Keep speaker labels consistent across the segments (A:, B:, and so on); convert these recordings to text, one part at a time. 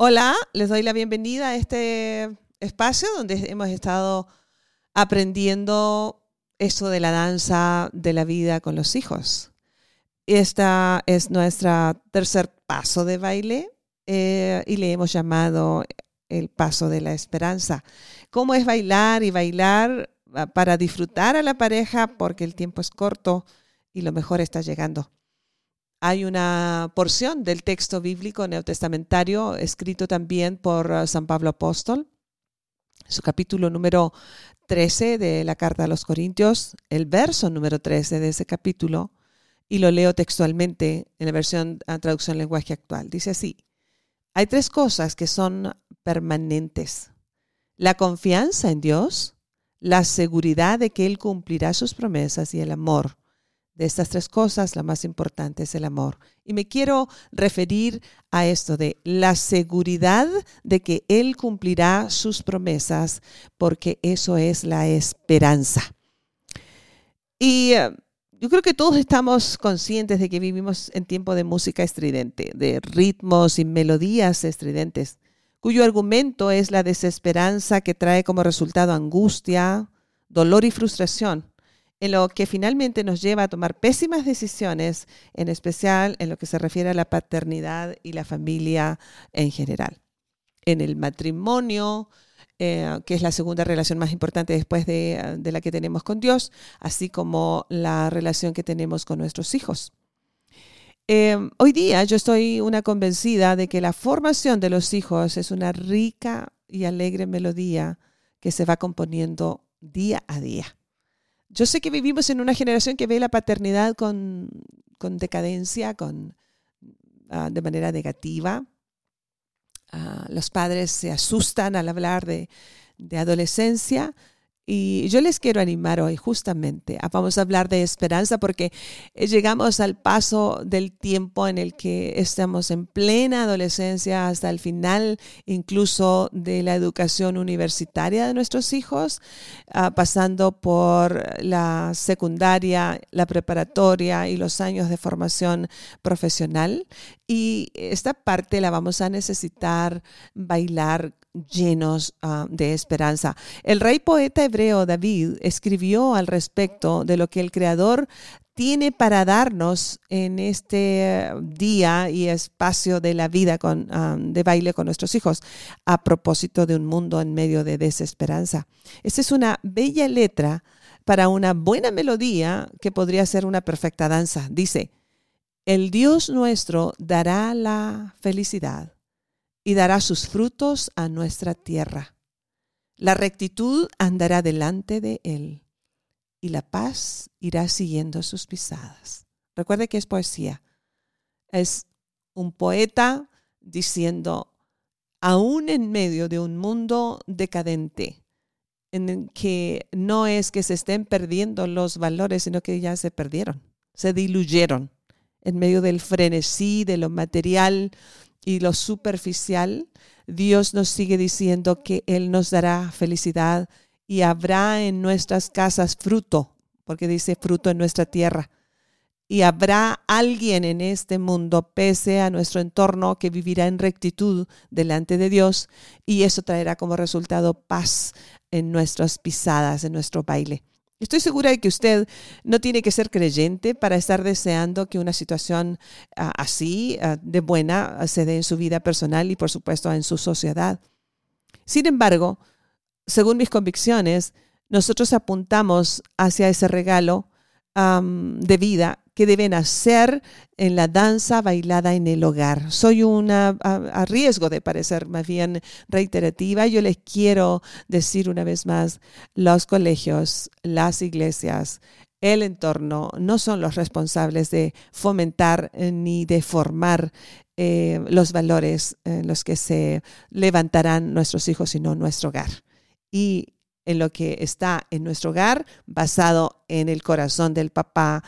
A: Hola, les doy la bienvenida a este espacio donde hemos estado aprendiendo eso de la danza de la vida con los hijos. Esta es nuestra tercer paso de baile eh, y le hemos llamado el paso de la esperanza. ¿Cómo es bailar y bailar ah, para disfrutar a la pareja porque el tiempo es corto y lo mejor está llegando? Hay una porción del texto bíblico neotestamentario escrito también por uh, San Pablo Apóstol, su capítulo número 13 de la carta a los Corintios, el verso número 13 de ese capítulo, y lo leo textualmente en la versión a traducción lenguaje actual. Dice así, hay tres cosas que son permanentes. La confianza en Dios, la seguridad de que Él cumplirá sus promesas y el amor de estas tres cosas, la más importante es el amor. Y me quiero referir a esto de la seguridad de que Él cumplirá sus promesas, porque eso es la esperanza. Y eh, yo creo que todos estamos conscientes de que vivimos en tiempo de música estridente, de ritmos y melodías estridentes, cuyo argumento es la desesperanza que trae como resultado angustia, dolor y frustración en lo que finalmente nos lleva a tomar pésimas decisiones, en especial en lo que se refiere a la paternidad y la familia en general. En el matrimonio, eh, que es la segunda relación más importante después de, la que tenemos con Dios, así como la relación que tenemos con nuestros hijos. Em, hoy día yo estoy una convencida de que la formación de los hijos es una rica y alegre melodía que se va componiendo día a día. Yo sé que vivimos en una generación que ve la paternidad con, decadencia, con, ah, de manera negativa. Ah, los padres se asustan al hablar de, de adolescencia y yo les quiero animar hoy justamente, a, vamos a hablar de esperanza porque eh, llegamos al paso del tiempo en el que estamos en plena adolescencia hasta el final incluso de la educación universitaria de nuestros hijos, ah, pasando por la secundaria, la preparatoria y los años de formación profesional. Y esta parte la vamos a necesitar bailar llenos ah, de esperanza. El rey poeta hebreo David escribió al respecto de lo que el Creador tiene para darnos en este día y espacio de la vida ah, de baile con nuestros hijos, a propósito de un mundo en medio de desesperanza. Esta es una bella letra para una buena melodía que podría ser una perfecta danza. Dice, el Dios nuestro dará la felicidad y dará sus frutos a nuestra tierra. La rectitud andará delante de él y la paz irá siguiendo sus pisadas. Recuerde que es poesía. Es un poeta diciendo, aún en medio de un mundo decadente, en el que no es que se estén perdiendo los valores, sino que ya se perdieron, se diluyeron en medio del frenesí, de lo material, y lo superficial, Dios nos sigue diciendo que Él nos dará felicidad y habrá en nuestras casas fruto, porque dice fruto en nuestra tierra. Y habrá alguien en este mundo, pese a nuestro entorno, que vivirá en rectitud delante de Dios y eso traerá como resultado paz en nuestras pisadas, en nuestro baile. Estoy segura de que usted no tiene que ser creyente para estar deseando que una situación ah, así ah, de buena ah, se dé en su vida personal y por supuesto en su sociedad. Sin embargo, según mis convicciones, nosotros apuntamos hacia ese regalo de vida que deben hacer en la danza bailada en el hogar. Soy una, a, riesgo de parecer más bien reiterativa, yo les quiero decir una vez más, los colegios, las iglesias, el entorno no son los responsables de fomentar eh, ni de formar eh, los valores en los que se levantarán nuestros hijos, sino nuestro hogar. Y en lo que está en nuestro hogar, basado en el corazón del papá,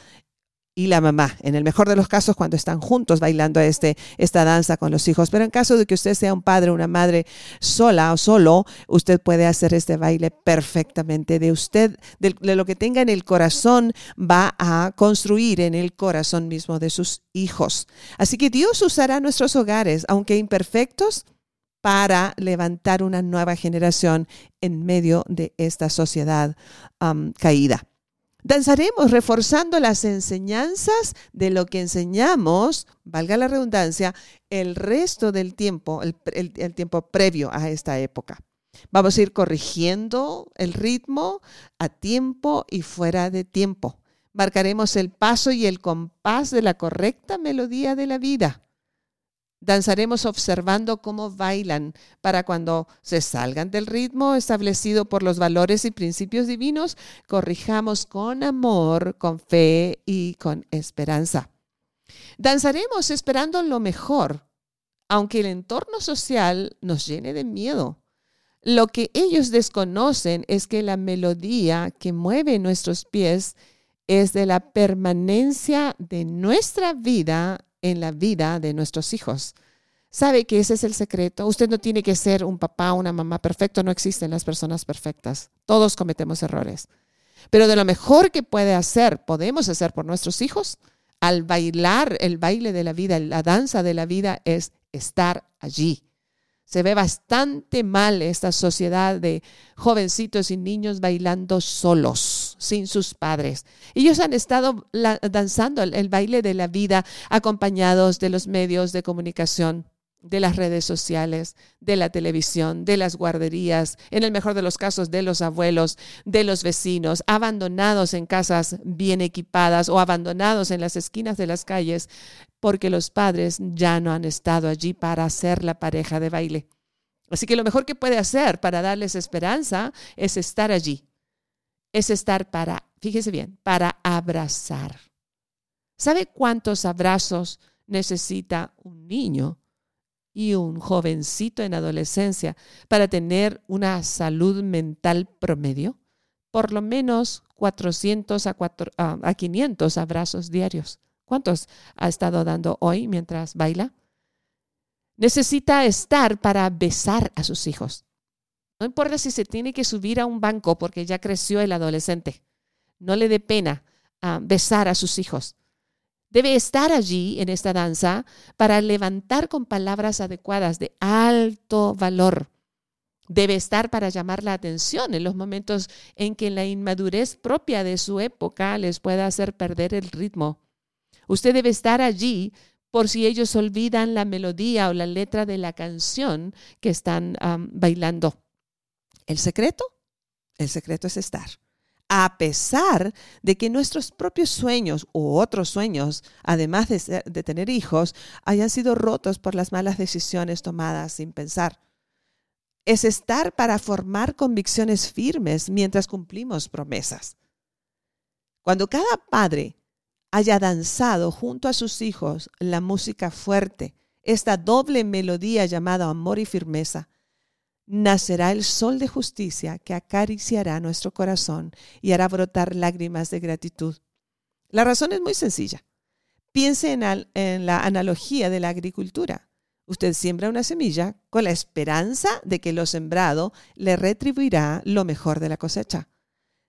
A: y la mamá, en el mejor de los casos cuando están juntos bailando este, esta danza con los hijos. Pero en caso de que usted sea un padre o una madre sola o solo, usted puede hacer este baile perfectamente. De usted, de, de lo que tenga en el corazón, va a construir en el corazón mismo de sus hijos. Así que Dios usará nuestros hogares, aunque imperfectos, para levantar una nueva generación en medio de esta sociedad caída. Danzaremos reforzando las enseñanzas de lo que enseñamos, valga la redundancia, el resto del tiempo, el, tiempo previo a esta época. Vamos a ir corrigiendo el ritmo a tiempo y fuera de tiempo. Marcaremos el paso y el compás de la correcta melodía de la vida. Danzaremos observando cómo bailan para cuando se salgan del ritmo establecido por los valores y principios divinos, corrijamos con amor, con fe y con esperanza. Danzaremos esperando lo mejor, aunque el entorno social nos llene de miedo. Lo que ellos desconocen es que la melodía que mueve nuestros pies es de la permanencia de nuestra vida en la vida de nuestros hijos. ¿Sabe que ese es el secreto? Usted no tiene que ser un papá o una mamá perfecto, no existen las personas perfectas. Todos cometemos errores. Pero de lo mejor que puede hacer, podemos hacer por nuestros hijos, al bailar el baile de la vida, la danza de la vida, es estar allí se ve bastante mal esta sociedad de jovencitos y niños bailando solos, sin sus padres. Ellos han estado danzando el, baile de la vida acompañados de los medios de comunicación de las redes sociales, de la televisión, de las guarderías, en el mejor de los casos de los abuelos, de los vecinos, abandonados en casas bien equipadas o abandonados en las esquinas de las calles, porque los padres ya no han estado allí para ser la pareja de baile. Así que lo mejor que puede hacer para darles esperanza es estar allí. Es estar para, fíjese bien, para abrazar. ¿Sabe cuántos abrazos necesita un niño y un jovencito en adolescencia para tener una salud mental promedio? Por lo menos 400 a, a 500 abrazos diarios. ¿Cuántos ha estado dando hoy mientras baila? Necesita estar para besar a sus hijos. No importa si se tiene que subir a un banco porque ya creció el adolescente. No le dé pena ah, besar a sus hijos. Debe estar allí en esta danza para levantar con palabras adecuadas de alto valor. Debe estar para llamar la atención en los momentos en que la inmadurez propia de su época les pueda hacer perder el ritmo. Usted debe estar allí por si ellos olvidan la melodía o la letra de la canción que están bailando. ¿El secreto? El secreto es estar. A pesar de que nuestros propios sueños u otros sueños, además de, de tener hijos, hayan sido rotos por las malas decisiones tomadas sin pensar. Es estar para formar convicciones firmes mientras cumplimos promesas. Cuando cada padre haya danzado junto a sus hijos la música fuerte, esta doble melodía llamada amor y firmeza, nacerá el sol de justicia que acariciará nuestro corazón y hará brotar lágrimas de gratitud. La razón es muy sencilla. Piense en, en, la analogía de la agricultura. Usted siembra una semilla con la esperanza de que lo sembrado le retribuirá lo mejor de la cosecha.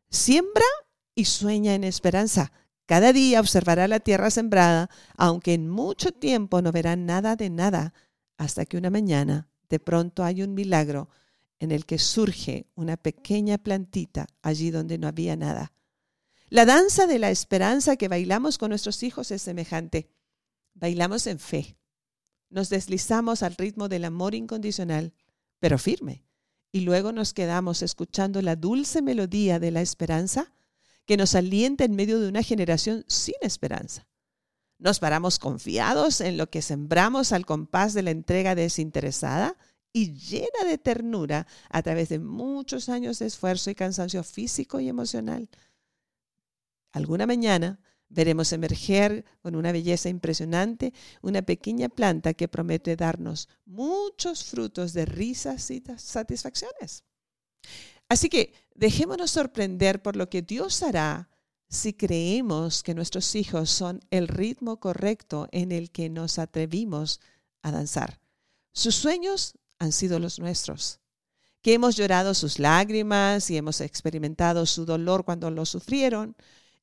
A: Siembra y sueña en esperanza. Cada día observará la tierra sembrada, aunque en mucho tiempo no verá nada de nada, hasta que una mañana de pronto hay un milagro en el que surge una pequeña plantita allí donde no había nada. La danza de la esperanza que bailamos con nuestros hijos es semejante. Bailamos en fe. Nos deslizamos al ritmo del amor incondicional, pero firme. Y luego nos quedamos escuchando la dulce melodía de la esperanza que nos alienta en medio de una generación sin esperanza. Nos paramos confiados en lo que sembramos al compás de la entrega desinteresada y llena de ternura a través de muchos años de esfuerzo y cansancio físico y emocional. Alguna mañana veremos emerger con una belleza impresionante una pequeña planta que promete darnos muchos frutos de risas y satisfacciones. Así que dejémonos sorprender por lo que Dios hará si creemos que nuestros hijos son el ritmo correcto en el que nos atrevimos a danzar. Sus sueños han sido los nuestros, que hemos llorado sus lágrimas y hemos experimentado su dolor cuando lo sufrieron,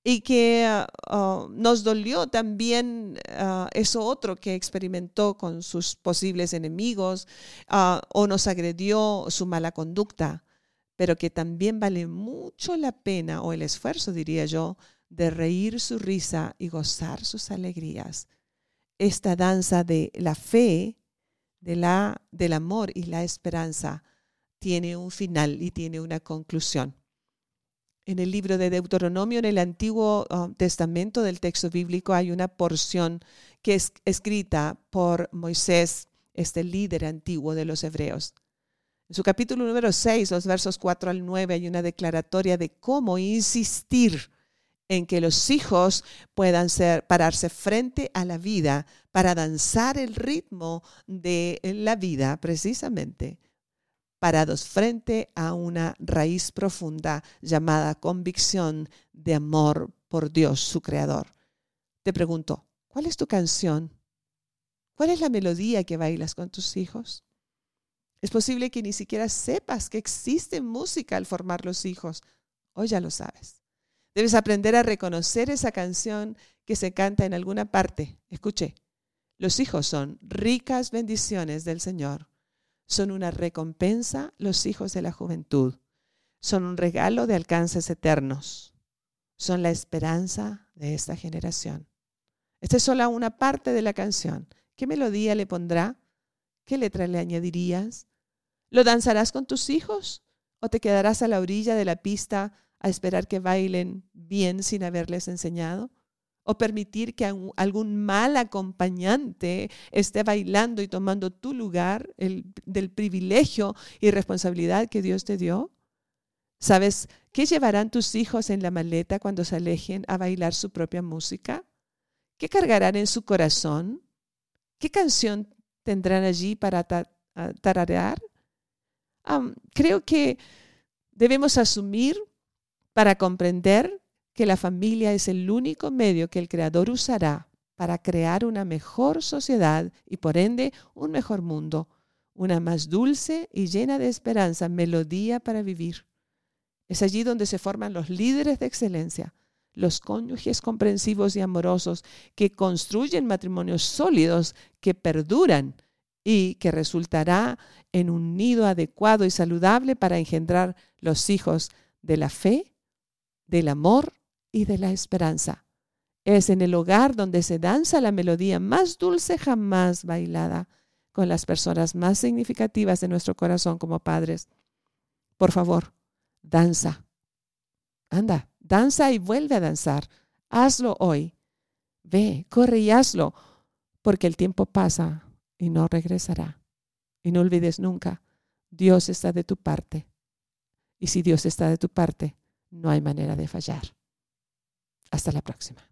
A: y que uh, nos dolió también uh, eso otro que experimentó con sus posibles enemigos uh, o nos agredió su mala conducta, pero que también vale mucho la pena o el esfuerzo, diría yo, de reír su risa y gozar sus alegrías. Esta danza de la fe, de la, del amor y la esperanza tiene un final y tiene una conclusión en el libro de Deuteronomio, en el Antiguo ah, Testamento del texto bíblico, hay una porción que es escrita por Moisés, este líder antiguo de los hebreos. En su capítulo número 6, los versos 4 al 9, hay una declaratoria de cómo insistir en que los hijos puedan ser, pararse frente a la vida para danzar el ritmo de la vida, precisamente parados frente a una raíz profunda llamada convicción de amor por Dios, su creador. Te pregunto, ¿cuál es tu canción? ¿Cuál es la melodía que bailas con tus hijos? Es posible que ni siquiera sepas que existe música al formar los hijos. Hoy ya lo sabes. Debes aprender a reconocer esa canción que se canta en alguna parte. Escuche, los hijos son ricas bendiciones del Señor son una recompensa los hijos de la juventud. Son un regalo de alcances eternos. Son la esperanza de esta generación. Esta es solo una parte de la canción. ¿Qué melodía le pondrá? ¿Qué letra le añadirías? ¿Lo danzarás con tus hijos? ¿O te quedarás a la orilla de la pista a esperar que bailen bien sin haberles enseñado? o permitir que algún mal acompañante esté bailando y tomando tu lugar del privilegio y responsabilidad que Dios te dio? ¿Sabes qué llevarán tus hijos en la maleta cuando se alejen a bailar su propia música? ¿Qué cargarán en su corazón? ¿Qué canción tendrán allí para tararear? Creo que debemos asumir para comprender que la familia es el único medio que el Creador usará para crear una mejor sociedad y por ende un mejor mundo, una más dulce y llena de esperanza melodía para vivir. Es allí donde se forman los líderes de excelencia, los cónyuges comprensivos y amorosos que construyen matrimonios sólidos que perduran y que resultará en un nido adecuado y saludable para engendrar los hijos de la fe, del amor y de la esperanza. Es en el hogar donde se danza la melodía más dulce jamás bailada con las personas más significativas de nuestro corazón como padres. Por favor, danza. Anda, danza y vuelve a danzar. Hazlo hoy. Ve, corre y hazlo, porque el tiempo pasa y no regresará. Y no olvides nunca, Dios está de tu parte. Y si Dios está de tu parte, no hay manera de fallar. Hasta la próxima.